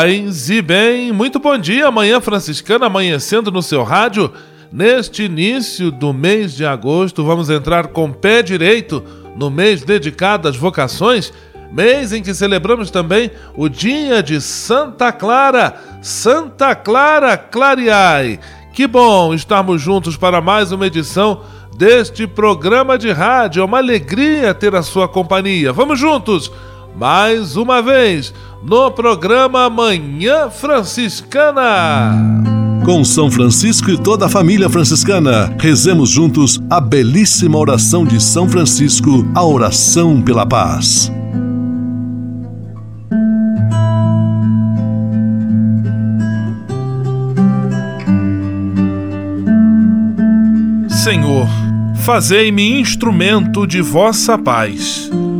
Paz e bem, muito bom dia, Manhã Franciscana amanhecendo no seu rádio. Neste início do mês de agosto, vamos entrar com pé direito no mês dedicado às vocações, mês em que celebramos também o dia de Santa Clara, Santa Clara Clareai. Que bom estarmos juntos para mais uma edição deste programa de rádio. É uma alegria ter a sua companhia. Vamos juntos, mais uma vez, no programa Manhã Franciscana. Com São Francisco e toda a família franciscana, rezemos juntos a belíssima oração de São Francisco, a oração pela paz. Senhor, fazei-me instrumento de vossa paz.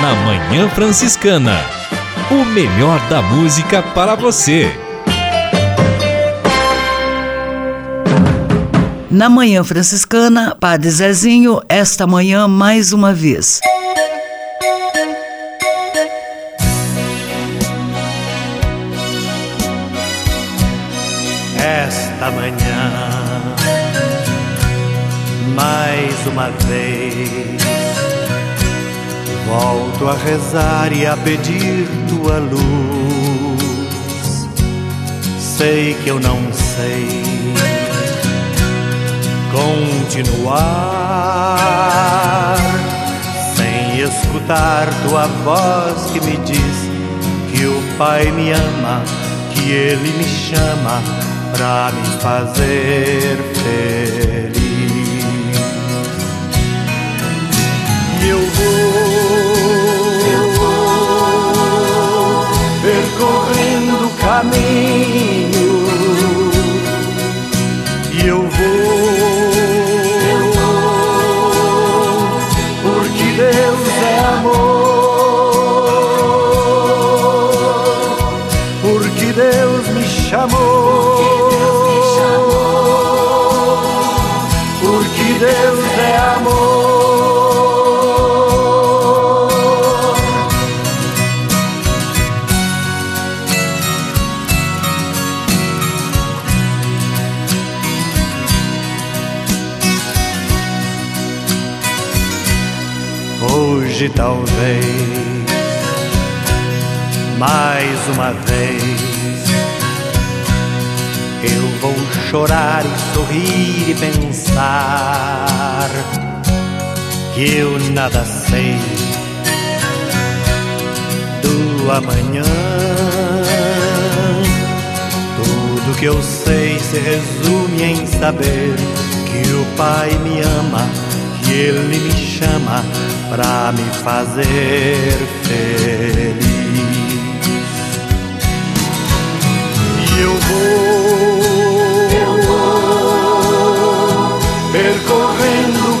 Na Manhã Franciscana. O melhor da música para você. Na Manhã Franciscana, Padre Zezinho, esta manhã mais uma vez. Esta manhã, mais uma vez Volto a rezar e a pedir tua luz. Sei que eu não sei continuar sem escutar tua voz que me diz que o Pai me ama, que Ele me chama pra me fazer feliz. Percorrendo o caminho. E eu vou, eu vou porque Deus é amor, vez eu vou chorar e sorrir e pensar que eu nada sei do amanhã. Tudo que eu sei se resume em saber que o Pai me ama, que Ele me chama pra me fazer feliz. Vou, eu vou percorrendo o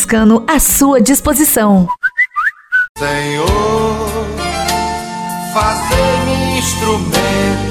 à sua disposição. Senhor, fazei-me instrumento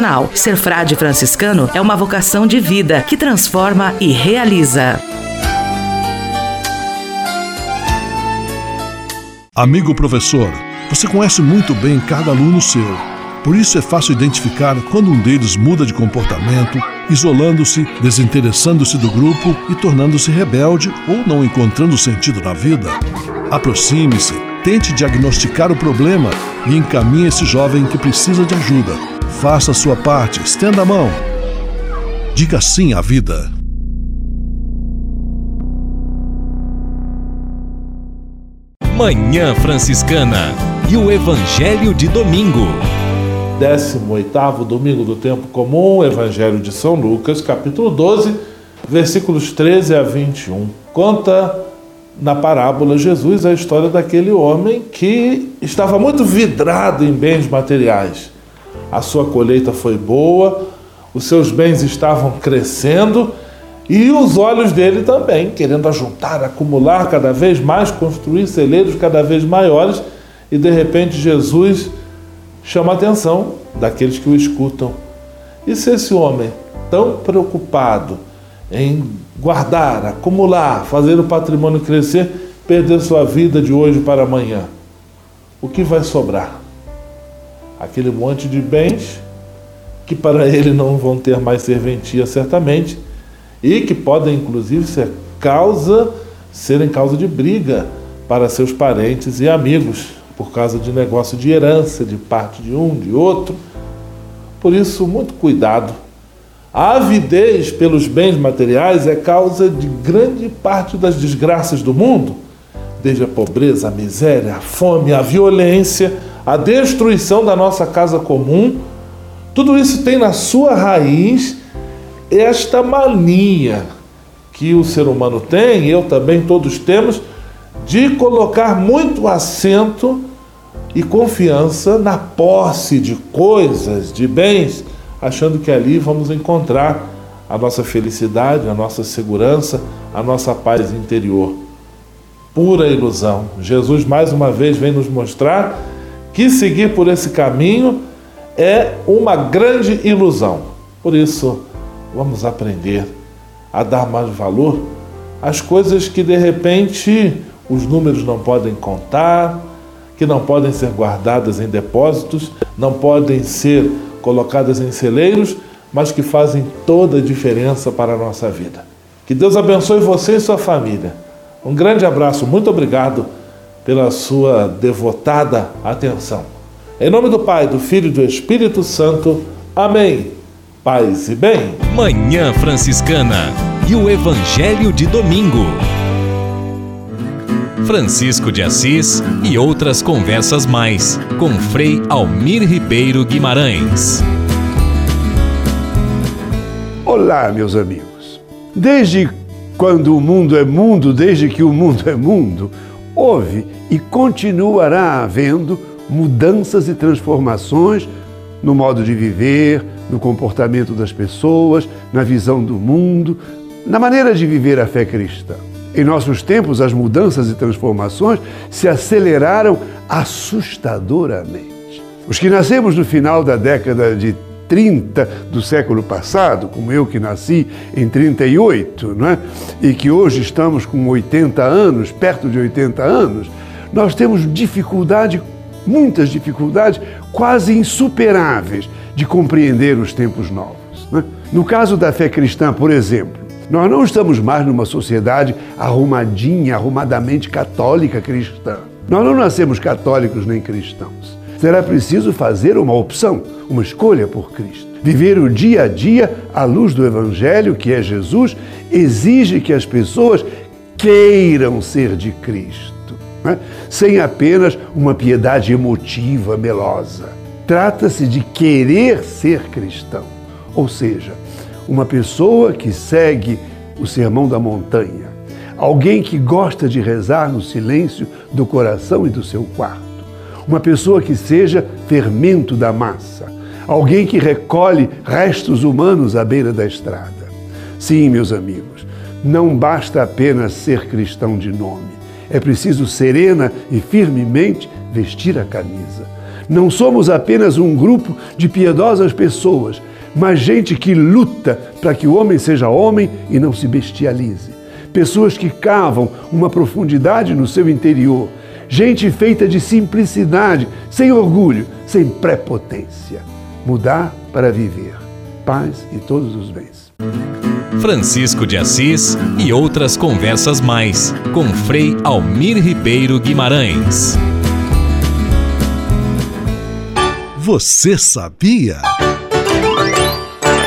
Ser frade franciscano é uma vocação de vida que transforma e realiza. Amigo professor, você conhece muito bem cada aluno seu. Por isso é fácil identificar quando um deles muda de comportamento, isolando-se, desinteressando-se do grupo e tornando-se rebelde ou não encontrando sentido na vida. Aproxime-se, tente diagnosticar o problema e encaminhe esse jovem que precisa de ajuda. Faça a sua parte, estenda a mão. Diga sim à vida. Manhã Franciscana e o Evangelho de Domingo. 18 domingo do tempo comum, Evangelho de São Lucas, capítulo 12, versículos 13 a 21. Conta na parábola Jesus a história daquele homem que estava muito vidrado em bens materiais. A sua colheita foi boa, os seus bens estavam crescendo e os olhos dele também, querendo ajuntar, acumular cada vez mais, construir celeiros cada vez maiores, e de repente Jesus chama a atenção daqueles que o escutam. E se esse homem, tão preocupado em guardar, acumular, fazer o patrimônio crescer, perder sua vida de hoje para amanhã, o que vai sobrar? Aquele monte de bens que para ele não vão ter mais serventia certamente e que podem inclusive ser causa serem causa de briga para seus parentes e amigos por causa de negócio de herança de parte de um, de outro. Por isso, muito cuidado. A avidez pelos bens materiais é causa de grande parte das desgraças do mundo, desde a pobreza, a miséria, a fome, a violência, a destruição da nossa casa comum. Tudo isso tem na sua raiz esta mania que o ser humano tem, eu também, todos temos, de colocar muito acento e confiança na posse de coisas, de bens, achando que ali vamos encontrar a nossa felicidade, a nossa segurança, a nossa paz interior. Pura ilusão. Jesus mais uma vez vem nos mostrar que seguir por esse caminho é uma grande ilusão. Por isso, vamos aprender a dar mais valor às coisas que de repente os números não podem contar, que não podem ser guardadas em depósitos, não podem ser colocadas em celeiros, mas que fazem toda a diferença para a nossa vida. Que Deus abençoe você e sua família. Um grande abraço, muito obrigado pela sua devotada atenção. Em nome do Pai, do Filho e do Espírito Santo. Amém. Paz e bem. Manhã Franciscana e o Evangelho de Domingo. Francisco de Assis e outras conversas mais com Frei Almir Ribeiro Guimarães. Olá, meus amigos. Desde quando o mundo é mundo, desde que o mundo é mundo, houve e continuará havendo mudanças e transformações no modo de viver, no comportamento das pessoas, na visão do mundo, na maneira de viver a fé cristã. Em nossos tempos, as mudanças e transformações se aceleraram assustadoramente. Os que nascemos no final da década de 30 do século passado, como eu que nasci em 38, não é? e que hoje estamos com 80 anos, perto de 80 anos, nós temos dificuldade, muitas dificuldades, quase insuperáveis, de compreender os tempos novos. É? No caso da fé cristã, por exemplo, nós não estamos mais numa sociedade arrumadinha, arrumadamente católica cristã. Nós não nascemos católicos nem cristãos será preciso fazer uma opção, uma escolha por Cristo. Viver o dia a dia à luz do Evangelho, que é Jesus, exige que as pessoas queiram ser de Cristo, né? sem apenas uma piedade emotiva, melosa. Trata-se de querer ser cristão, ou seja, uma pessoa que segue o sermão da montanha, alguém que gosta de rezar no silêncio do coração e do seu quarto uma pessoa que seja fermento da massa, alguém que recolhe restos humanos à beira da estrada. Sim, meus amigos, não basta apenas ser cristão de nome. É preciso serena e firmemente vestir a camisa. Não somos apenas um grupo de piedosas pessoas, mas gente que luta para que o homem seja homem e não se bestialize. Pessoas que cavam uma profundidade no seu interior gente feita de simplicidade, sem orgulho, sem prepotência. Mudar para viver. Paz e todos os bens. Francisco de Assis e outras conversas mais com Frei Almir Ribeiro Guimarães. Você sabia?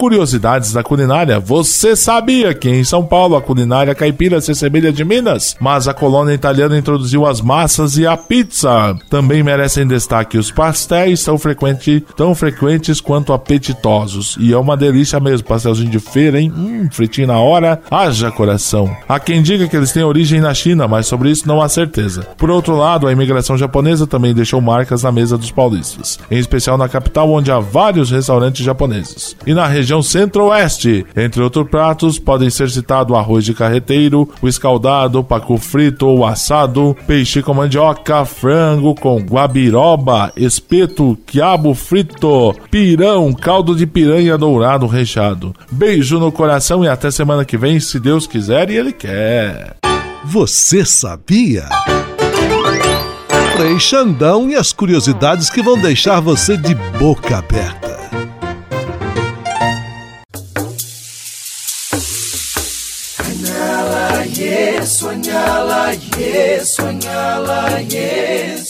Curiosidades da culinária. Você sabia que em São Paulo a culinária caipira se assemelha de Minas, mas a colônia italiana introduziu as massas e a pizza. Também merecem destaque os pastéis, tão, frequente, tão frequentes quanto apetitosos. E é uma delícia mesmo, pastelzinho de feira, hein? Hum, fritinho na hora, haja coração. Há quem diga que eles têm origem na China, mas sobre isso não há certeza. Por outro lado, a imigração japonesa também deixou marcas na mesa dos paulistas, em especial na capital, onde há vários restaurantes japoneses. E na região região centro-oeste. Entre outros pratos, podem ser citados arroz de carreteiro, o escaldado, pacu frito ou assado, peixe com mandioca, frango com guabiroba, espeto, quiabo frito, pirão, caldo de piranha dourado recheado. Beijo no coração e até semana que vem, se Deus quiser e Ele quer. Você sabia? Frei Xandão e as curiosidades que vão deixar você de boca aberta. Yesu, Engala Yes.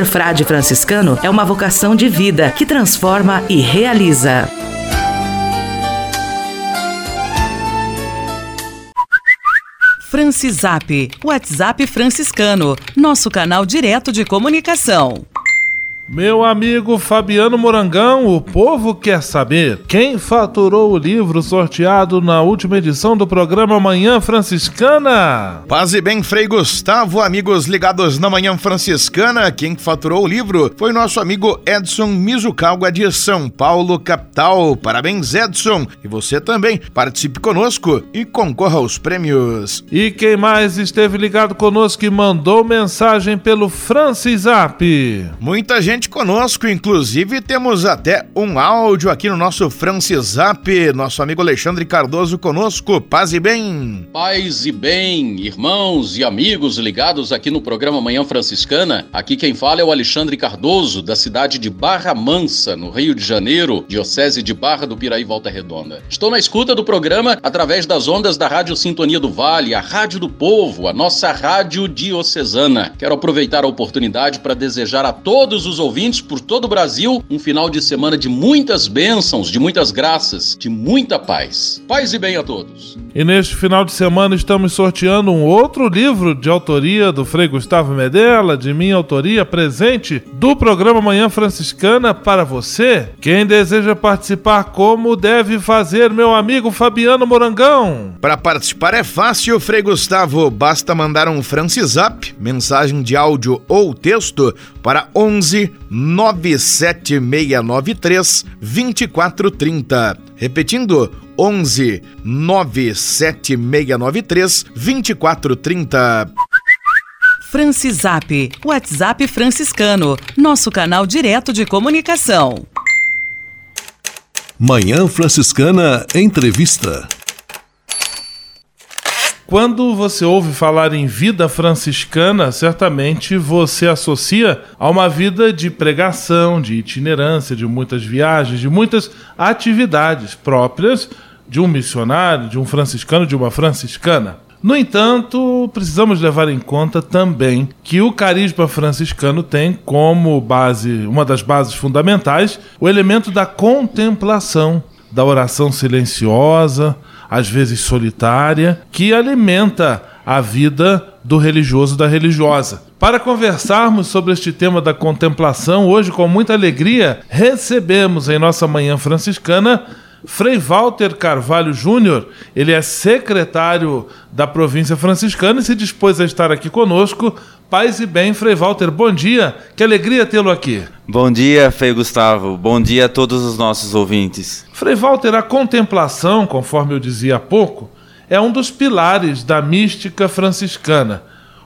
Ser frade franciscano é uma vocação de vida que transforma e realiza. Francisap, WhatsApp franciscano, nosso canal direto de comunicação. Meu amigo Fabiano Morangão, o povo quer saber quem faturou o livro sorteado na última edição do programa Manhã Franciscana. Paz e bem, Frei Gustavo, amigos ligados na Manhã Franciscana, quem faturou o livro foi nosso amigo Edson Mizucalga de São Paulo, capital. Parabéns, Edson! E você também, participe conosco e concorra aos prêmios. E quem mais esteve ligado conosco e mandou mensagem pelo Francis Zap? Muita gente conosco, inclusive temos até um áudio aqui no nosso Francisap, nosso amigo Alexandre Cardoso conosco. Paz e bem. Paz e bem, irmãos e amigos ligados aqui no programa Manhã Franciscana. Aqui quem fala é o Alexandre Cardoso, da cidade de Barra Mansa, no Rio de Janeiro, diocese de Barra do Piraí, Volta Redonda. Estou na escuta do programa através das ondas da Rádio Sintonia do Vale, a Rádio do Povo, a nossa rádio diocesana. Quero aproveitar a oportunidade para desejar a todos os ouvintes ouvintes por todo o Brasil um final de semana de muitas bênçãos, de muitas graças, de muita paz. Paz e bem a todos. E neste final de semana estamos sorteando um outro livro de autoria do Frei Gustavo Medella, de minha autoria, presente do programa Manhã Franciscana para você. Quem deseja participar, como deve fazer, meu amigo Fabiano Morangão? Para participar é fácil, Frei Gustavo. Basta mandar um Francisap, mensagem de áudio ou texto, para 11 97693 2430. Repetindo, 11 97693 2430. Francisap, WhatsApp franciscano, nosso canal direto de comunicação. Manhã Franciscana Entrevista. Quando você ouve falar em vida franciscana, certamente você associa a uma vida de pregação, de itinerância, de muitas viagens, de muitas atividades próprias de um missionário, de um franciscano, de uma franciscana. No entanto, precisamos levar em conta também que o carisma franciscano tem como base, uma das bases fundamentais, o elemento da contemplação, da oração silenciosa, às vezes solitária, que alimenta a vida do religioso da religiosa. Para conversarmos sobre este tema da contemplação, hoje com muita alegria recebemos em nossa manhã franciscana Frei Walter Carvalho Júnior, ele é secretário da província franciscana e se dispôs a estar aqui conosco. Paz e bem, Frei Walter, bom dia, que alegria tê-lo aqui. Bom dia, Frei Gustavo, bom dia a todos os nossos ouvintes. Frei Walter, a contemplação, conforme eu dizia há pouco, é um dos pilares da mística franciscana.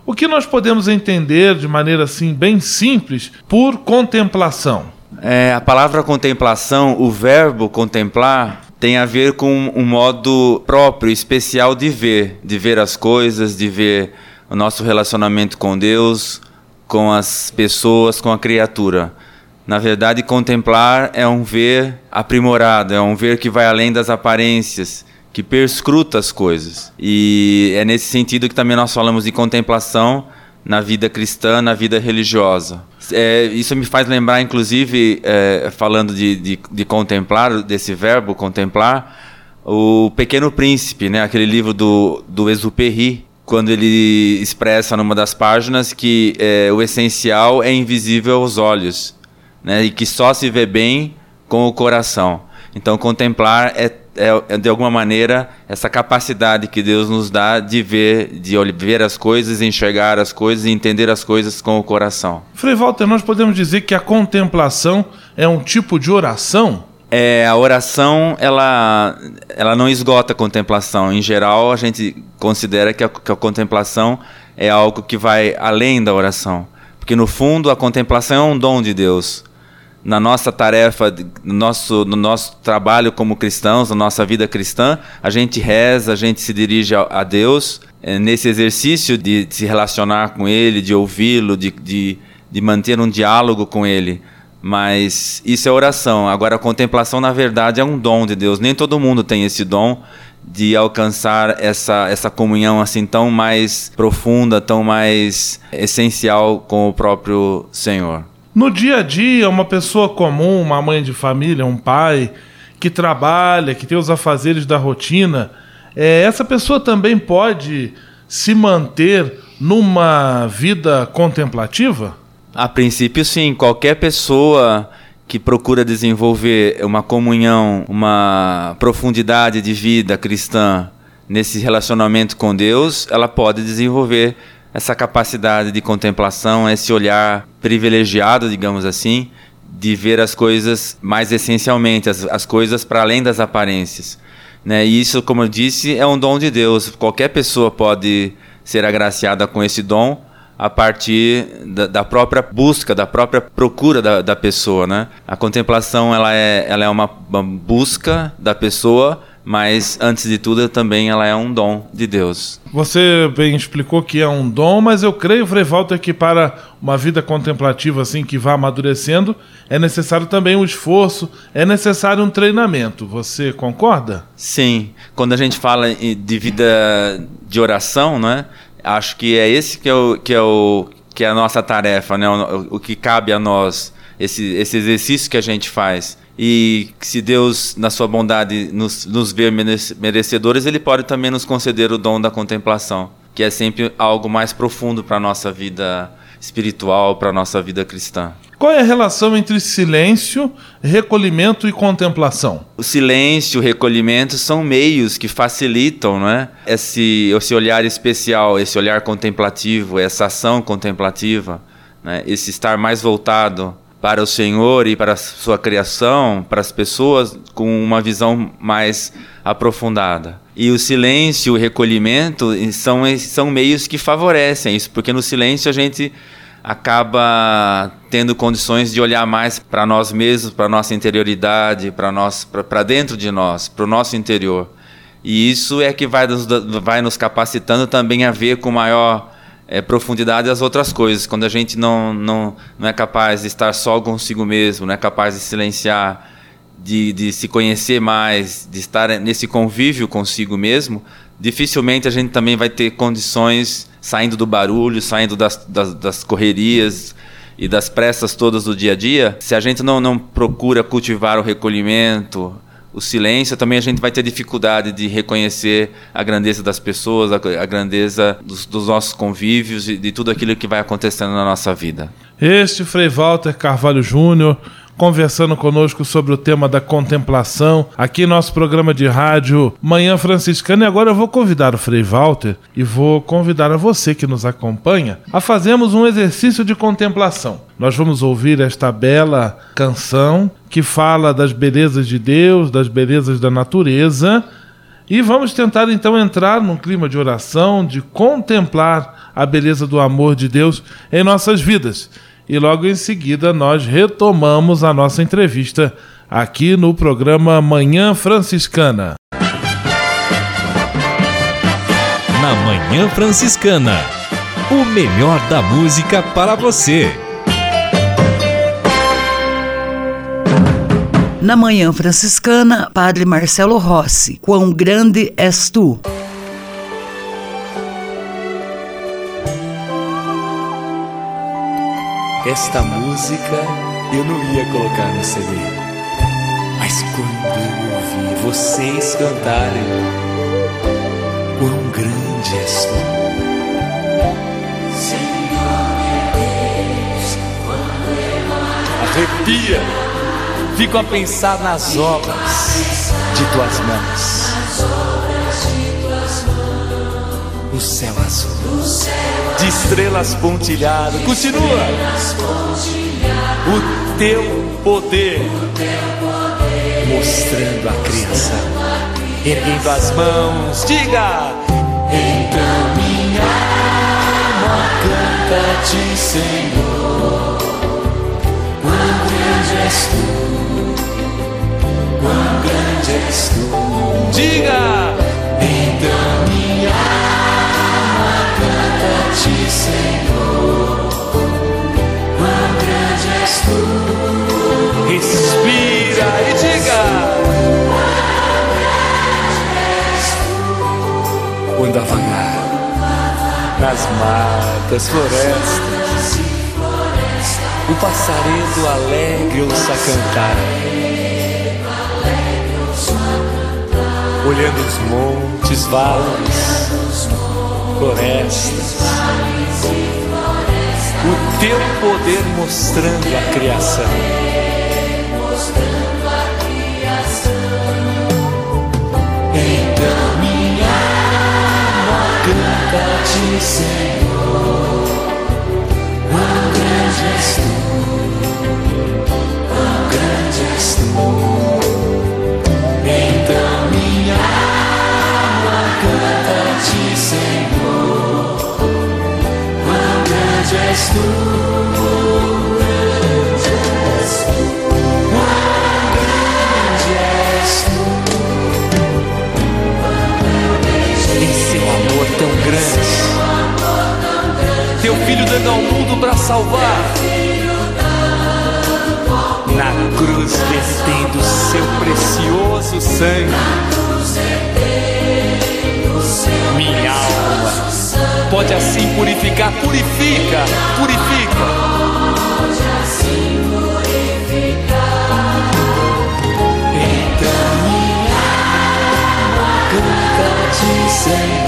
O que nós podemos entender de maneira assim bem simples por contemplação? É, a palavra contemplação, o verbo contemplar, tem a ver com um modo próprio, especial de ver, de ver as coisas, de ver o nosso relacionamento com Deus, com as pessoas, com a criatura. Na verdade, contemplar é um ver aprimorado, é um ver que vai além das aparências, que perscruta as coisas. E é nesse sentido que também nós falamos de contemplação na vida cristã, na vida religiosa. É, isso me faz lembrar, inclusive, é, falando de, de, de, contemplar, desse verbo contemplar, o Pequeno Príncipe, né? aquele livro do, do Exupéry, quando ele expressa numa das páginas que é, o essencial é invisível aos olhos né? e que só se vê bem com o coração. Então, contemplar é é, é, de alguma maneira, essa capacidade que Deus nos dá de ver, de ver as coisas, enxergar as coisas e entender as coisas com o coração. Frei Walter, nós podemos dizer que a contemplação é um tipo de oração? É, a oração, ela, ela não esgota a contemplação. Em geral, a gente considera que a, que a contemplação é algo que vai além da oração. Porque, no fundo, a contemplação é um dom de Deus na nossa tarefa, no nosso, no nosso trabalho como cristãos, na nossa vida cristã, a gente reza, a gente se dirige a, a Deus é, nesse exercício de, de, se relacionar com Ele, de ouvi-lo, de, de, de manter um diálogo com Ele. Mas isso é oração. Agora, a contemplação, na verdade, é um dom de Deus. Nem todo mundo tem esse dom de alcançar essa, essa comunhão assim tão mais profunda, tão mais essencial com o próprio Senhor. No dia a dia, uma pessoa comum, uma mãe de família, um pai que trabalha, que tem os afazeres da rotina, é, essa pessoa também pode se manter numa vida contemplativa? A princípio, sim. Qualquer pessoa que procura desenvolver uma comunhão, uma profundidade de vida cristã nesse relacionamento com Deus, ela pode desenvolver essa capacidade de contemplação, esse olhar privilegiado, digamos assim, de ver as coisas mais essencialmente, as, as coisas para além das aparências. Né? E isso, como eu disse, é um dom de Deus. Qualquer pessoa pode ser agraciada com esse dom a partir da, da, própria busca, da própria procura da, da, pessoa, né? A contemplação ela é, ela é uma, uma busca da pessoa mas antes de tudo também ela é um dom de Deus. Você bem explicou que é um dom, mas eu creio, Frei Walter, que para uma vida contemplativa assim que vá amadurecendo, é necessário também um esforço, é necessário um treinamento. Você concorda? Sim. Quando a gente fala de vida de oração, né? Acho que é esse que é o que é o que é a nossa tarefa, né? O, o que cabe a nós, esse, esse exercício que a gente faz e se Deus, na sua bondade, nos, nos ver merecedores, Ele pode também nos conceder o dom da contemplação, que é sempre algo mais profundo para a nossa vida espiritual, para a nossa vida cristã. Qual é a relação entre silêncio, recolhimento e contemplação? O silêncio, o recolhimento são meios que facilitam né? esse, esse olhar especial, esse olhar contemplativo, essa ação contemplativa, né? esse estar mais voltado para o Senhor e para a sua criação, para as pessoas com uma visão mais aprofundada. E o silêncio, o recolhimento são, são meios que favorecem isso, porque no silêncio a gente acaba tendo condições de olhar mais para nós mesmos, para nossa interioridade, para dentro de nós, para o nosso interior. E isso é que vai nos, vai nos capacitando também a ver com maior é, profundidade as outras coisas. Quando a gente não, não, não é capaz de estar só consigo mesmo, não é capaz de silenciar, de, de se conhecer mais, de estar nesse convívio consigo mesmo, dificilmente a gente também vai ter condições saindo do barulho, saindo das, das, das correrias e das pressas todas do dia a dia. Se a gente não, não procura cultivar o recolhimento, o silêncio, também a gente vai ter dificuldade de reconhecer a grandeza das pessoas, a, grandeza dos, dos, nossos convívios e de tudo aquilo que vai acontecendo na nossa vida. Este Frei Walter Carvalho Júnior conversando conosco sobre o tema da contemplação aqui em nosso programa de rádio Manhã Franciscana. E agora eu vou convidar o Frei Walter e vou convidar a você que nos acompanha a fazermos um exercício de contemplação. Nós vamos ouvir esta bela canção que fala das belezas de Deus, das belezas da natureza. E vamos tentar então entrar num clima de oração, de contemplar a beleza do amor de Deus em nossas vidas e logo em seguida nós retomamos a nossa entrevista aqui no programa Manhã Franciscana. Na Manhã Franciscana, o melhor da música para você. Na Manhã Franciscana, Padre Marcelo Rossi, Quão Grande És Tu. Esta música eu não ia colocar no CD. Mas quando eu ouvi vocês cantarem, quão grande és tu. Deus, Arrepia, fico a pensar nas obras de tuas mãos. O céu azul de estrelas pontilhado. Continua. O teu poder mostrando a criação, erguendo as mãos. Diga. Então minha alma canta-te, Senhor. Quão grande és tu, matas, florestas, o passaredo alegre ouça cantar. Olhando os montes, vales, florestas, o teu poder mostrando a criação. Senhor. Quão grande és tu. Dando ao mundo para salvar. Na cruz vertendo seu precioso sangue. Minha alma pode assim purificar, purifica, purifica. Então minha alma canta-te, Senhor.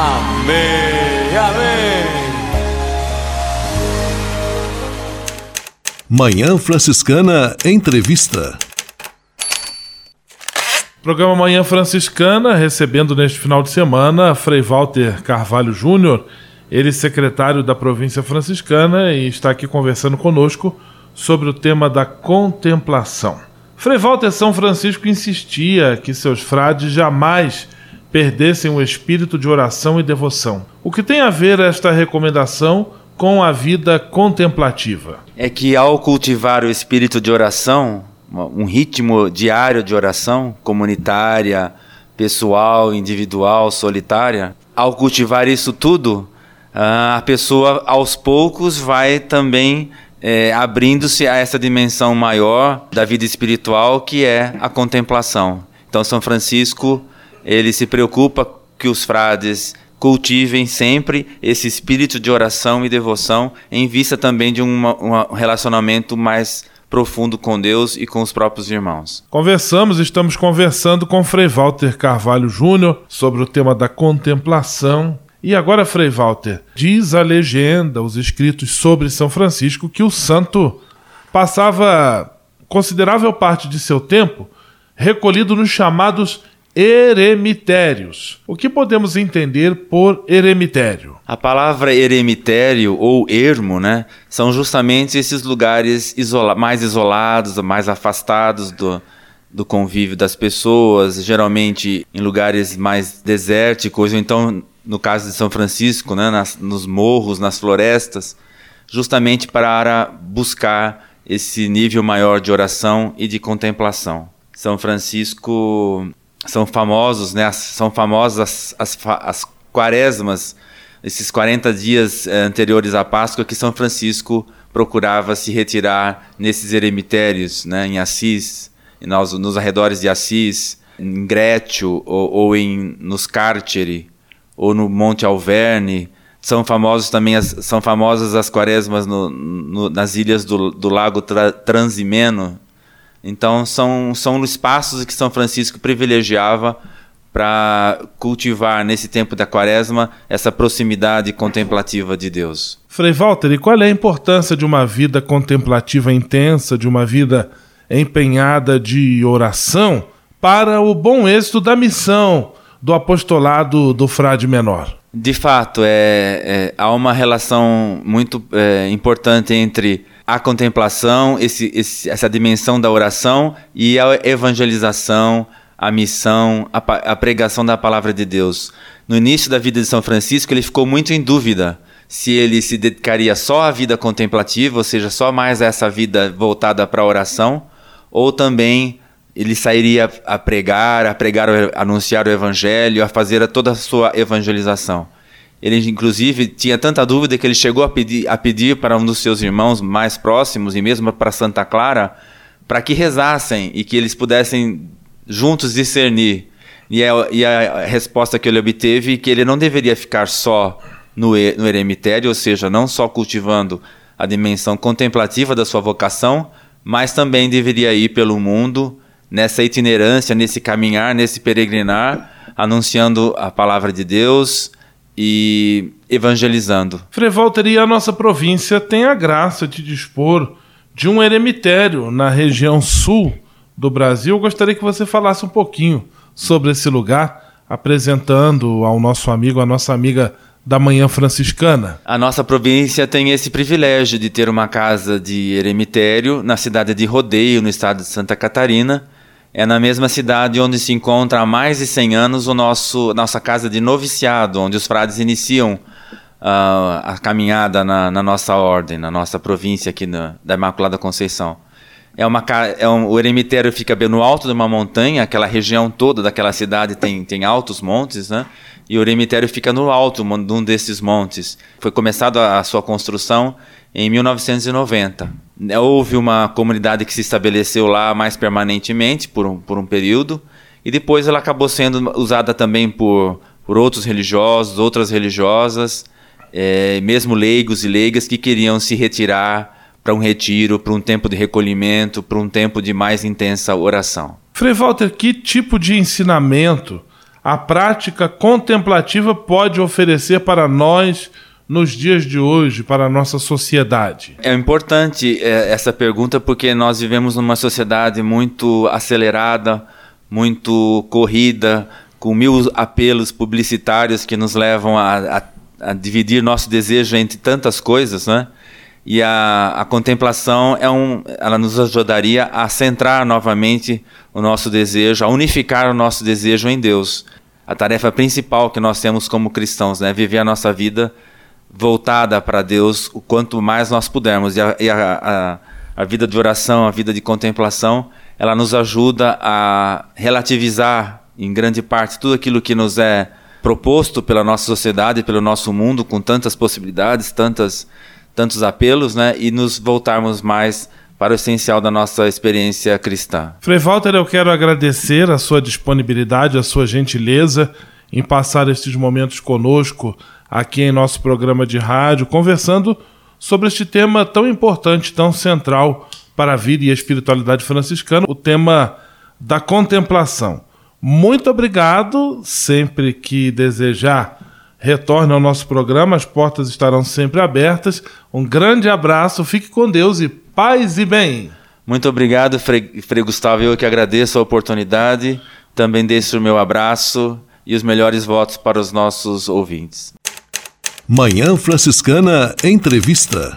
Amém, amém. Manhã Franciscana Entrevista. Programa Manhã Franciscana, recebendo neste final de semana Frei Walter Carvalho Júnior, ele secretário da província franciscana e está aqui conversando conosco sobre o tema da contemplação. Frei Walter São Francisco insistia que seus frades jamais perdessem o espírito de oração e devoção. O que tem a ver esta recomendação com a vida contemplativa? É que ao cultivar o espírito de oração, um ritmo diário de oração, comunitária, pessoal, individual, solitária, ao cultivar isso tudo, a pessoa aos poucos vai também é, abrindo-se a essa dimensão maior da vida espiritual que é a contemplação. Então São Francisco ele se preocupa que os frades cultivem sempre esse espírito de oração e devoção em vista também de uma, um relacionamento mais profundo com Deus e com os próprios irmãos. Conversamos, estamos conversando com Frei Walter Carvalho Júnior sobre o tema da contemplação. E agora, Frei Walter, diz a legenda, os escritos sobre São Francisco, que o santo passava considerável parte de seu tempo recolhido nos chamados eremitérios. O que podemos entender por eremitério? A palavra eremitério ou ermo, né, são justamente esses lugares isola mais isolados, mais afastados do, do convívio das pessoas, geralmente em lugares mais desérticos, ou então, no caso de São Francisco, né, nas, nos morros, nas florestas, justamente para buscar esse nível maior de oração e de contemplação. São Francisco são famosos, né? São famosas as, as, as quaresmas, esses 40 dias eh, anteriores à Páscoa que São Francisco procurava se retirar nesses eremitérios, né? Em Assis, nos, nos arredores de Assis, em Grétio ou, ou em nos Cárcere ou no Monte Alverne, São famosos também as, são famosas as quaresmas no, no, nas ilhas do, do lago Tra, Transimeno. Então são, são espaços que São Francisco privilegiava para cultivar nesse tempo da quaresma essa proximidade contemplativa de Deus. Frei Walter, e qual é a importância de uma vida contemplativa intensa, de uma vida empenhada de oração para o bom êxito da missão do apostolado do frade menor? De fato, é, é há uma relação muito é, importante entre a contemplação, esse, esse, essa dimensão da oração e a evangelização, a missão, a, a pregação da palavra de Deus. No início da vida de São Francisco, ele ficou muito em dúvida se ele se dedicaria só à vida contemplativa, ou seja, só mais a essa vida voltada para a oração, ou também ele sairia a pregar, a pregar, a anunciar o evangelho, a fazer toda a sua evangelização. Ele, inclusive, tinha tanta dúvida que ele chegou a pedir, a pedir para um dos seus irmãos mais próximos, e mesmo para Santa Clara, para que rezassem e que eles pudessem juntos discernir. E a, e a resposta que ele obteve é que ele não deveria ficar só no, no eremitério, ou seja, não só cultivando a dimensão contemplativa da sua vocação, mas também deveria ir pelo mundo nessa itinerância, nesse caminhar, nesse peregrinar, anunciando a palavra de Deus e evangelizando. Frei Walter, e a nossa província tem a graça de dispor de um eremitério na região sul do Brasil. Eu gostaria que você falasse um pouquinho sobre esse lugar, apresentando ao nosso amigo, a nossa amiga da Manhã Franciscana. A nossa província tem esse privilégio de ter uma casa de eremitério na cidade de Rodeio, no estado de Santa Catarina é na mesma cidade onde se encontra há mais de 100 anos o nosso nossa casa de noviciado, onde os frades iniciam uh, a caminhada na, na, nossa ordem, na nossa província aqui na, da Imaculada Conceição. É uma, é um, o eremitério fica bem no alto de uma montanha, aquela região toda daquela cidade tem, tem altos montes, né? E o eremitério fica no alto de um desses montes. Foi começada a, a sua construção em 1990. Houve uma comunidade que se estabeleceu lá mais permanentemente por um, por um período, e depois ela acabou sendo usada também por, por outros religiosos, outras religiosas, é, mesmo leigos e leigas que queriam se retirar para um retiro, para um tempo de recolhimento, para um tempo de mais intensa oração. Frei Walter, que tipo de ensinamento a prática contemplativa pode oferecer para nós nos dias de hoje para a nossa sociedade? É importante é, essa pergunta porque nós vivemos numa sociedade muito acelerada, muito corrida, com mil apelos publicitários que nos levam a, a, a dividir nosso desejo entre tantas coisas, né? E a, a contemplação é um, ela nos ajudaria a centrar novamente o nosso desejo, a unificar o nosso desejo em Deus. A tarefa principal que nós temos como cristãos, né, viver a nossa vida voltada para Deus o quanto mais nós pudermos. E, a, e a, a, a, vida de oração, a vida de contemplação, ela nos ajuda a relativizar em grande parte tudo aquilo que nos é proposto pela nossa sociedade, pelo nosso mundo, com tantas possibilidades, tantas, tantos apelos, né? e nos voltarmos mais para o essencial da nossa experiência cristã. Frei Walter, eu quero agradecer a sua disponibilidade, a sua gentileza em passar estes momentos conosco aqui em nosso programa de rádio, conversando sobre este tema tão importante, tão central para a vida e a espiritualidade franciscana, o tema da contemplação. Muito obrigado. Sempre que desejar, retorne ao nosso programa, as portas estarão sempre abertas. Um grande abraço, fique com Deus e paz e bem. Muito obrigado, Frei, Frei Gustavo. Eu que agradeço a oportunidade. Também deixo o meu abraço e os melhores votos para os nossos ouvintes. Manhã Franciscana Entrevista.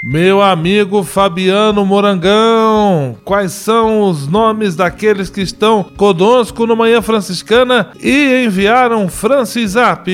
Meu amigo Fabiano Morangão, quais são os nomes daqueles que estão conosco no Manhã Franciscana e enviaram Francisap?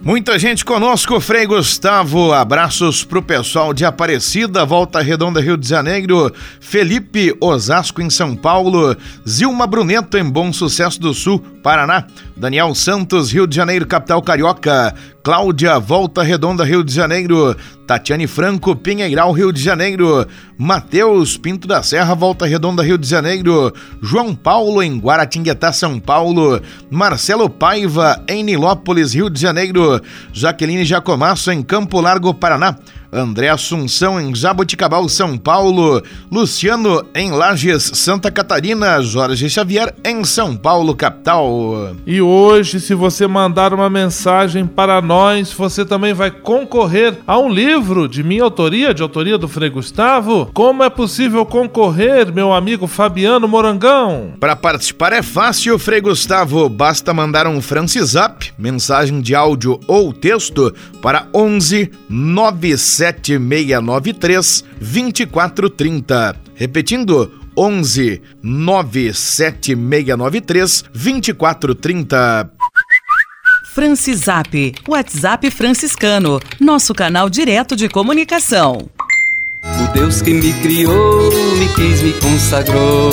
Muita gente conosco, Frei Gustavo. Abraços pro pessoal de Aparecida, Volta Redonda, Rio de Janeiro, Felipe Osasco em São Paulo, Zilma Bruneto em Bom Sucesso do Sul, Paraná, Daniel Santos, Rio de Janeiro, capital carioca, Cláudia, Volta Redonda, Rio de Janeiro, Tatiane Franco, Pinheiral, Rio de Janeiro, Matheus Pinto da Serra, Volta Redonda, Rio de Janeiro, João Paulo em Guaratinguetá, São Paulo, Marcelo Paiva em Nilópolis, Rio de Janeiro, Jaqueline Jacomasso em Campo Largo, Paraná, André Assunção em Jaboticabal, São Paulo, Luciano em Lages, Santa Catarina, Jorge Xavier em São Paulo, capital. E hoje, se você mandar uma mensagem para nós, você também vai concorrer a um livro de minha autoria, de autoria do Frei Gustavo. Como é possível concorrer, meu amigo Fabiano Morangão? Para participar é fácil, Frei Gustavo. Basta mandar um Francisap, mensagem de áudio ou texto, para 11 97693 2430. Repetindo, 11 97693 2430. Francisap, WhatsApp franciscano, nosso canal direto de comunicação. O Deus que me criou, me quis, me consagrou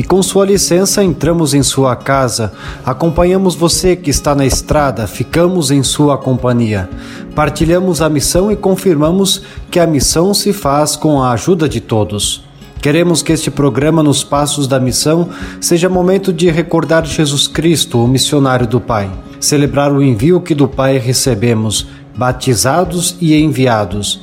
E com sua licença, entramos em sua casa, acompanhamos você que está na estrada, ficamos em sua companhia. Partilhamos a missão e confirmamos que a missão se faz com a ajuda de todos. Queremos que este programa Nos Passos da Missão seja momento de recordar Jesus Cristo, o missionário do Pai, celebrar o envio que do Pai recebemos, batizados e enviados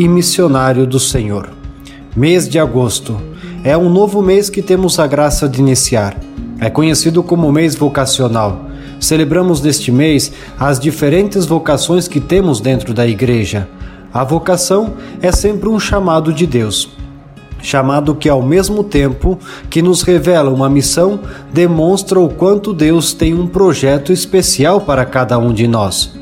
e missionário do Senhor. Mês de agosto é um novo mês que temos a graça de iniciar. É conhecido como mês vocacional. Celebramos neste mês as diferentes vocações que temos dentro da igreja. A vocação é sempre um chamado de Deus chamado que ao mesmo tempo que nos revela uma missão, demonstra o quanto Deus tem um projeto especial para cada um de nós.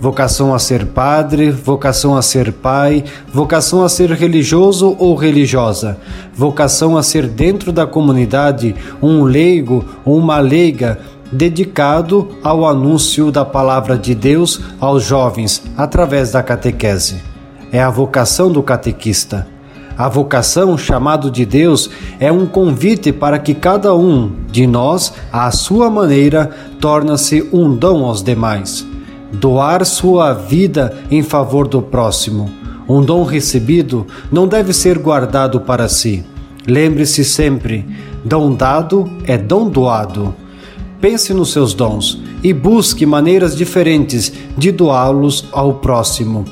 Vocação a ser padre, vocação a ser pai, vocação a ser religioso ou religiosa, vocação a ser dentro da comunidade um leigo ou uma leiga dedicado ao anúncio da palavra de Deus aos jovens através da catequese. É a vocação do catequista. A vocação, chamado de Deus, é um convite para que cada um de nós, à sua maneira, torna-se um dom aos demais. Doar sua vida em favor do próximo. Um dom recebido não deve ser guardado para si. Lembre-se sempre: dom dado é dom doado. Pense nos seus dons e busque maneiras diferentes de doá-los ao próximo.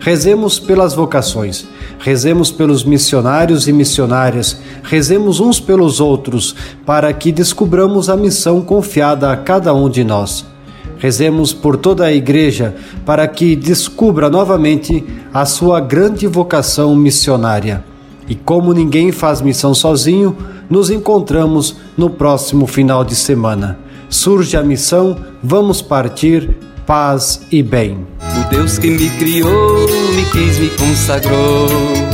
Rezemos pelas vocações, rezemos pelos missionários e missionárias, rezemos uns pelos outros, para que descubramos a missão confiada a cada um de nós. Rezemos por toda a Igreja para que descubra novamente a sua grande vocação missionária. E como ninguém faz missão sozinho, nos encontramos no próximo final de semana. Surge a missão, vamos partir, paz e bem. O Deus que me criou, me quis, me consagrou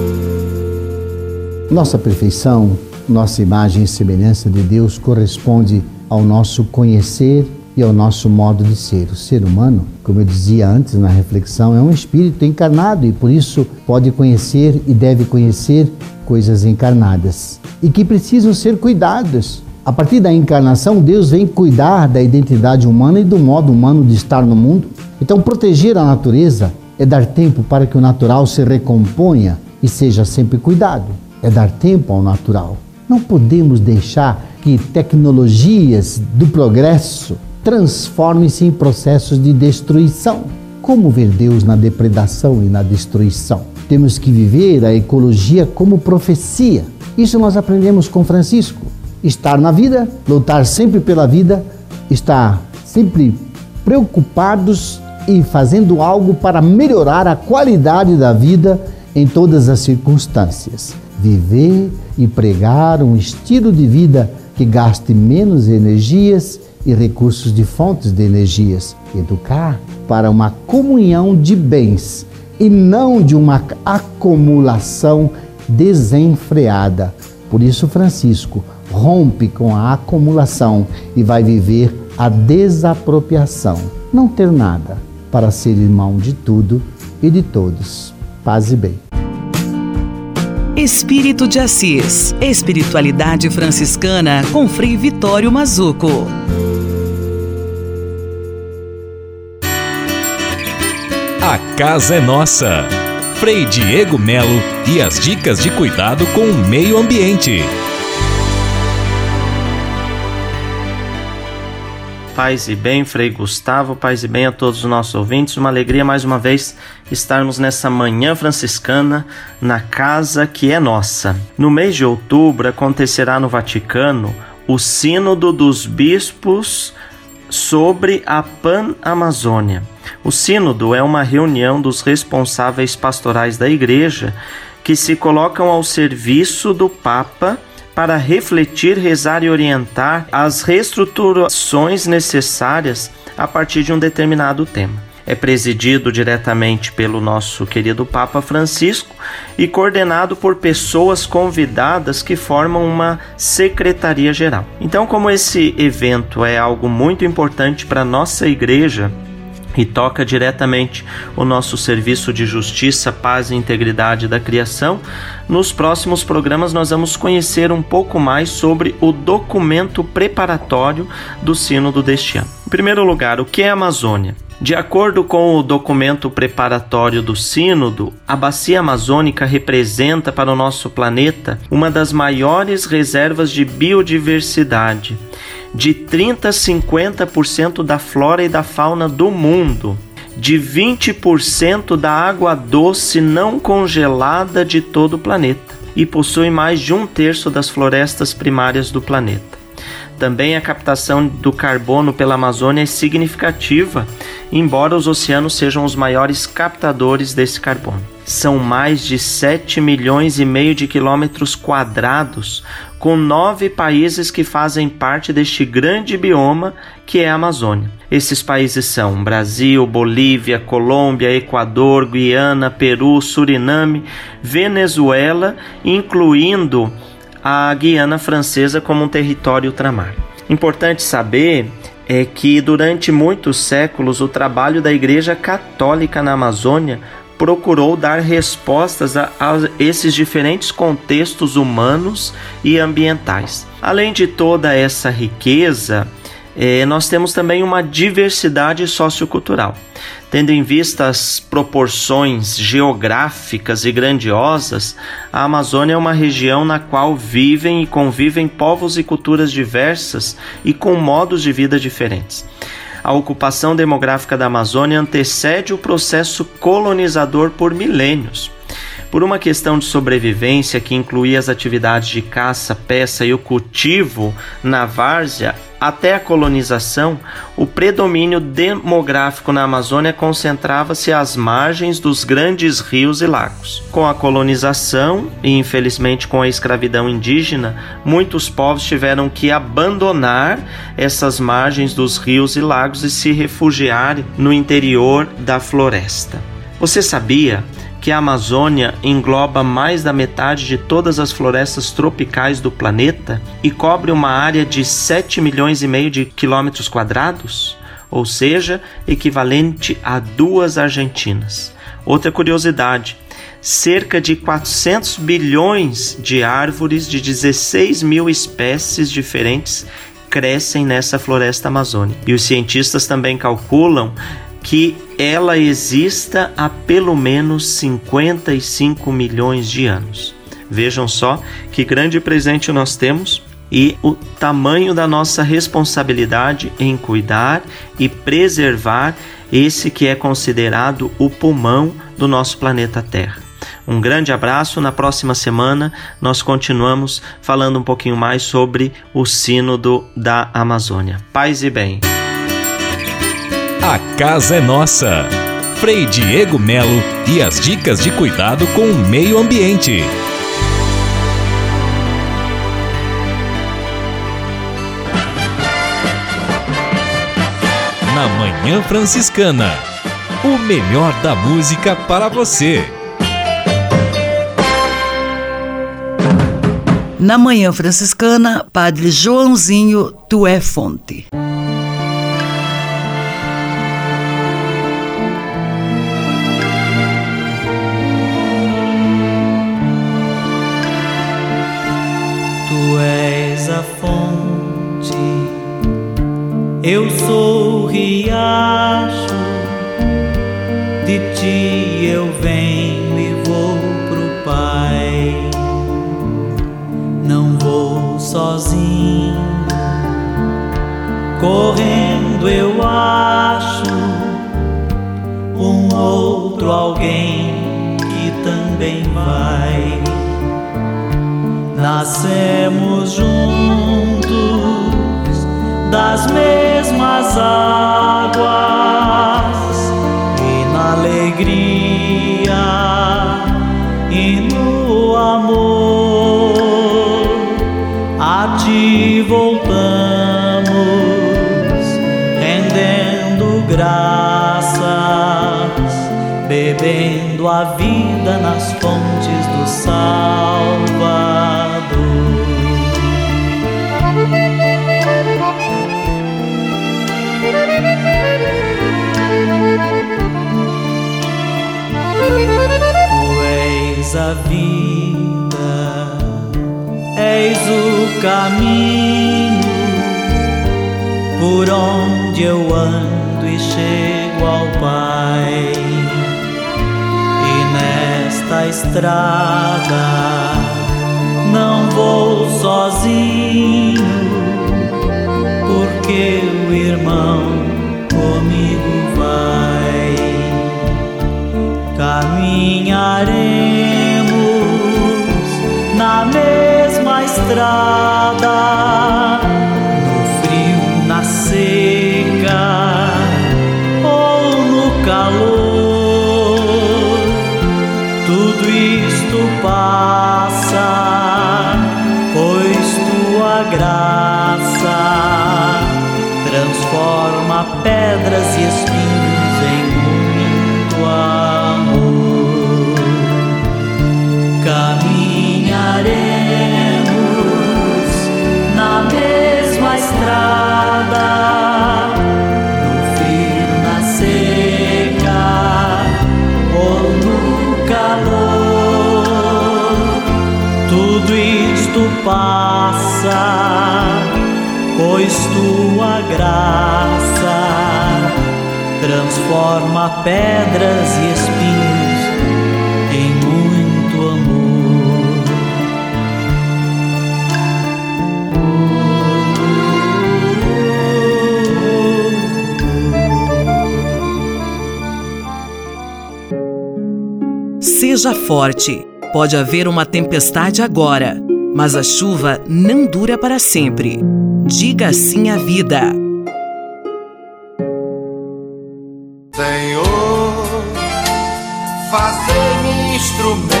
Nossa perfeição, nossa imagem e semelhança de Deus corresponde ao nosso conhecer e ao nosso modo de ser. O ser humano, como eu dizia antes na reflexão, é um espírito encarnado e por isso pode conhecer e deve conhecer coisas encarnadas e que precisam ser cuidadas a partir da encarnação, Deus vem cuidar da identidade humana e do modo humano de estar no mundo. Então, proteger a natureza é dar tempo para que o natural se recomponha e seja sempre cuidado. É dar tempo ao natural. Não podemos deixar que tecnologias do progresso transformem-se em processos de destruição. Como ver Deus na depredação e na destruição? Temos que viver a ecologia como profecia. Isso nós aprendemos com Francisco estar na vida, lutar sempre pela vida, estar sempre preocupados e fazendo algo para melhorar a qualidade da vida em todas as circunstâncias. Viver e pregar um estilo de vida que gaste menos energias e recursos de fontes de energias. Educar para uma comunhão de bens e não de uma acumulação desenfreada. Por isso, Francisco rompe com a acumulação e vai viver a desapropriação. Não ter nada para ser irmão de tudo e de todos. Paz e bem. Espírito de Assis. Espiritualidade franciscana com Frei Vitório Mazuco. A casa é nossa. Frei Diego Melo e as dicas de cuidado com o meio ambiente. Paz e bem, Frei Gustavo, paz e bem a todos os nossos ouvintes. Uma alegria mais uma vez estarmos nessa manhã franciscana na casa que é nossa. No mês de outubro acontecerá no Vaticano o Sínodo dos Bispos sobre a Pan-Amazônia. O Sínodo é uma reunião dos responsáveis pastorais da Igreja que se colocam ao serviço do Papa para refletir, rezar e orientar as reestruturações necessárias a partir de um determinado tema. É presidido diretamente pelo nosso querido Papa Francisco e coordenado por pessoas convidadas que formam uma secretaria geral. Então, como esse evento é algo muito importante para a nossa igreja, e toca diretamente o nosso serviço de justiça, paz e integridade da criação, nos próximos programas nós vamos conhecer um pouco mais sobre o documento preparatório do Sínodo deste ano. Em primeiro lugar, o que é Amazônia? De acordo com o documento preparatório do Sínodo, a bacia amazônica representa para o nosso planeta uma das maiores reservas de biodiversidade de 30 a 50% da flora e da fauna do mundo, de 20% da água doce não congelada de todo o planeta e possui mais de um terço das florestas primárias do planeta. Também a captação do carbono pela Amazônia é significativa, embora os oceanos sejam os maiores captadores desse carbono. são mais de 7 milhões e meio de quilômetros quadrados, com nove países que fazem parte deste grande bioma que é a Amazônia. Esses países são Brasil, Bolívia, Colômbia, Equador, Guiana, Peru, Suriname, Venezuela, incluindo a Guiana Francesa como um território ultramar. Importante saber é que durante muitos séculos o trabalho da Igreja Católica na Amazônia procurou dar respostas a, a, esses diferentes contextos humanos e ambientais. Além de toda essa riqueza, eh, nós temos também uma diversidade sociocultural. Tendo em vista as proporções geográficas e grandiosas, a Amazônia é uma região na qual vivem e convivem povos e culturas diversas e com modos de vida diferentes a ocupação demográfica da Amazônia antecede o processo colonizador por milênios. Por uma questão de sobrevivência que incluía as atividades de caça, peça e o cultivo na várzea, até a colonização, o predomínio demográfico na Amazônia concentrava-se às margens dos grandes rios e lagos. Com a colonização e, infelizmente, com a escravidão indígena, muitos povos tiveram que abandonar essas margens dos rios e lagos e se refugiar no interior da floresta. Você sabia que a Amazônia engloba mais da metade de todas as florestas tropicais do planeta e cobre uma área de 7 milhões e meio de quilômetros quadrados, ou seja, equivalente a duas Argentinas. Outra curiosidade: cerca de 400 bilhões de árvores de 16 mil espécies diferentes crescem nessa floresta amazônica. E os cientistas também calculam que ela exista há pelo menos 55 milhões de anos. Vejam só que grande presente nós temos e o tamanho da nossa responsabilidade em cuidar e preservar esse que é considerado o pulmão do nosso planeta Terra. Um grande abraço. Na próxima semana nós continuamos falando um pouquinho mais sobre o Sínodo da Amazônia. Paz e bem. A casa é nossa. Frei Diego Melo e as dicas de cuidado com o meio ambiente. Na Manhã Franciscana, o melhor da música para você. Na Manhã Franciscana, Padre Joãozinho Tué Fonte. Eu sou riacho, de ti eu venho e vou pro Pai. Não vou sozinho, correndo eu acho um outro alguém que também vai. Nascemos juntos das mesmas águas e na alegria e no amor a ti voltamos rendendo graças bebendo a vida nas fontes do Salvador a vida, és o caminho por onde eu ando e chego ao Pai. E nesta estrada não vou sozinho, porque o irmão comigo vai caminharemos na mesma estrada, no frio, na seca ou no calor. Tudo isto passa, pois tua graça transforma pedras e espinhos graça transforma pedras e espinhos em muito amor. Seja forte. Pode haver uma tempestade agora, mas a chuva não dura para sempre. Diga sim à vida. Senhor, fazei-me instrumento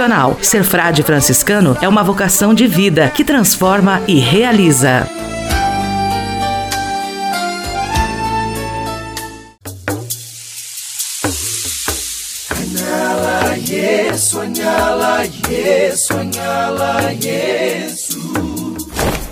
Ser frade franciscano é uma vocação de vida que transforma e realiza. Soñala, yes, soñala, yes.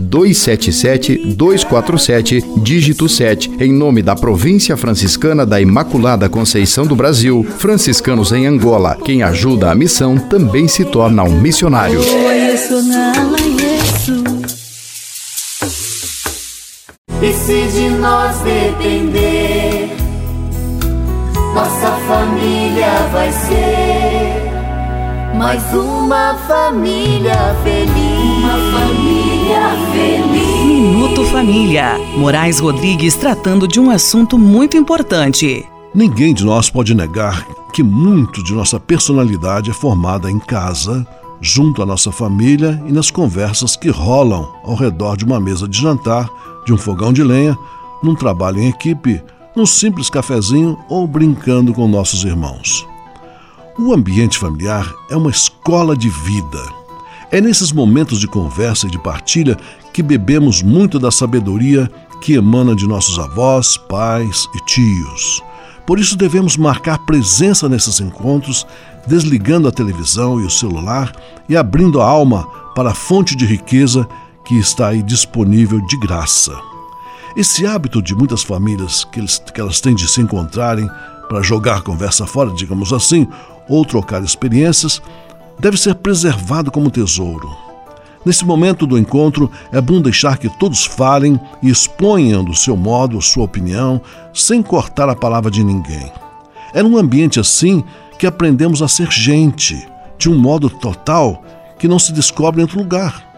277-247, dígito 7, em nome da Província Franciscana da Imaculada Conceição do Brasil, franciscanos em Angola. Quem ajuda a missão também se torna um missionário. E se de nós depender, nossa família vai ser mais uma família feliz. Uma família. Minuto Família. Moraes Rodrigues tratando de um assunto muito importante. Ninguém de nós pode negar que muito de nossa personalidade é formada em casa, junto à nossa família e nas conversas que rolam ao redor de uma mesa de jantar, de um fogão de lenha, num trabalho em equipe, num simples cafezinho ou brincando com nossos irmãos. O ambiente familiar é uma escola de vida. É nesses momentos de conversa e de partilha que bebemos muito da sabedoria que emana de nossos avós, pais e tios. Por isso devemos marcar presença nesses encontros, desligando a televisão e o celular e abrindo a alma para a fonte de riqueza que está aí disponível de graça. Esse hábito de muitas famílias que, eles, que elas têm de se encontrarem para jogar conversa fora, digamos assim, ou trocar experiências, deve ser preservado como tesouro. Nesse momento do encontro, é bom deixar que todos falem e exponham do seu modo sua opinião, sem cortar a palavra de ninguém. É num ambiente assim que aprendemos a ser gente, de um modo total que não se descobre em outro lugar.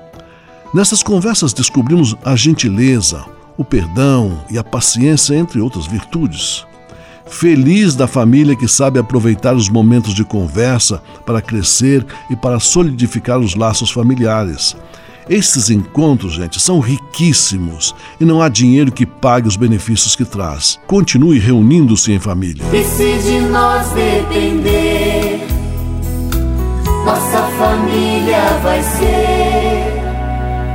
Nessas conversas descobrimos a gentileza, o perdão e a paciência, entre outras virtudes. Feliz da família que sabe aproveitar os momentos de conversa para crescer e para solidificar os laços familiares. Esses encontros, gente, são riquíssimos e não há dinheiro que pague os benefícios que traz. Continue reunindo-se em família. E se de nós depender, nossa família vai ser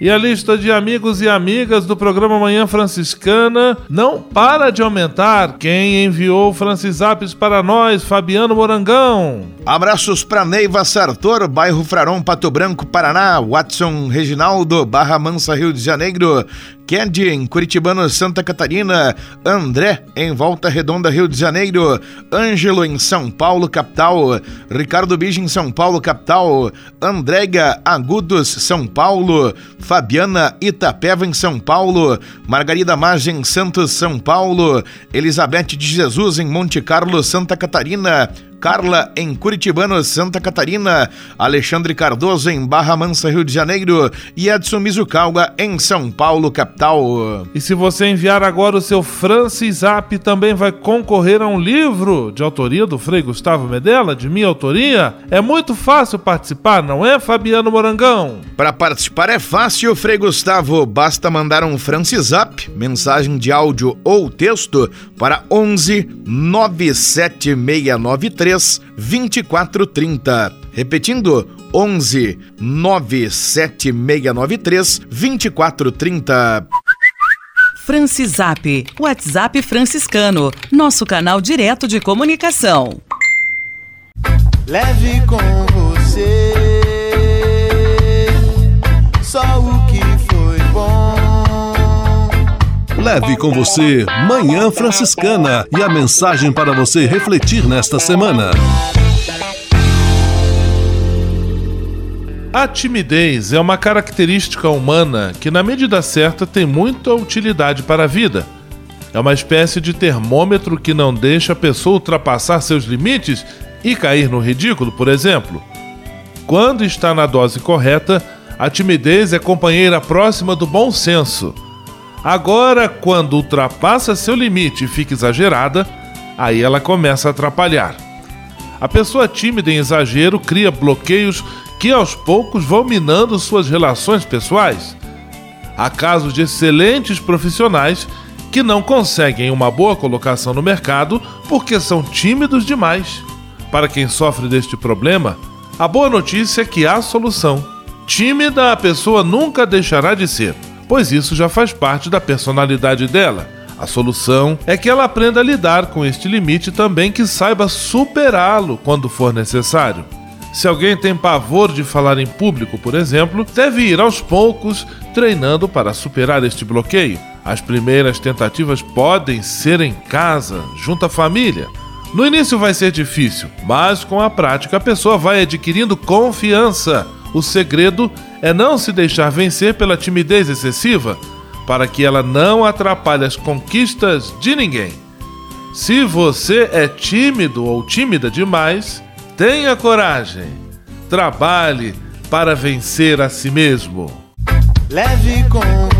E a lista de amigos e amigas do programa Manhã Franciscana não para de aumentar. Quem enviou Francisapes para nós, Fabiano Morangão. Abraços para Neiva Sartor, bairro Fraron, Pato Branco, Paraná. Watson Reginaldo, Barra Mansa, Rio de Janeiro. Ked, em Curitibano, Santa Catarina. André, em Volta Redonda, Rio de Janeiro. Ângelo, em São Paulo, capital. Ricardo Bige, em São Paulo, capital. Andréga Agudos, São Paulo. Fabiana Itapeva, em São Paulo. Margarida Magem, Santos, São Paulo. Elizabeth de Jesus, em Monte Carlo, Santa Catarina. Carla em Curitibano, Santa Catarina, Alexandre Cardoso em Barra Mansa, Rio de Janeiro e Edson Mizucalga em São Paulo, capital. E se você enviar agora o seu Francisap, também vai concorrer a um livro de autoria do Frei Gustavo Medella, de minha autoria. É muito fácil participar, não é, Fabiano Morangão? Para participar é fácil, Frei Gustavo. Basta mandar um Francisap, mensagem de áudio ou texto, para 11 97693 2430. Repetindo, 11 97693 2430. Francisap, WhatsApp franciscano, nosso canal direto de comunicação. Leve com você Leve com você Manhã Franciscana e a mensagem para você refletir nesta semana. A timidez é uma característica humana que, na medida certa, tem muita utilidade para a vida. É uma espécie de termômetro que não deixa a pessoa ultrapassar seus limites e cair no ridículo, por exemplo. Quando está na dose correta, a timidez é companheira próxima do bom senso. Agora, quando ultrapassa seu limite e fica exagerada, aí ela começa a atrapalhar. A pessoa tímida em exagero cria bloqueios que aos poucos vão minando suas relações pessoais. Há casos de excelentes profissionais que não conseguem uma boa colocação no mercado porque são tímidos demais. Para quem sofre deste problema, a boa notícia é que há solução. Tímida a pessoa nunca deixará de ser, pois isso já faz parte da personalidade dela. A solução é que ela aprenda a lidar com este limite e também que saiba superá-lo quando for necessário. Se alguém tem pavor de falar em público, por exemplo, deve ir aos poucos treinando para superar este bloqueio. As primeiras tentativas podem ser em casa, junto à família. No início vai ser difícil, mas com a prática a pessoa vai adquirindo confiança. O segredo é não se deixar vencer pela timidez excessiva, para que ela não atrapalhe as conquistas de ninguém. Se você é tímido ou tímida demais, tenha coragem. Trabalhe para vencer a si mesmo. Leve com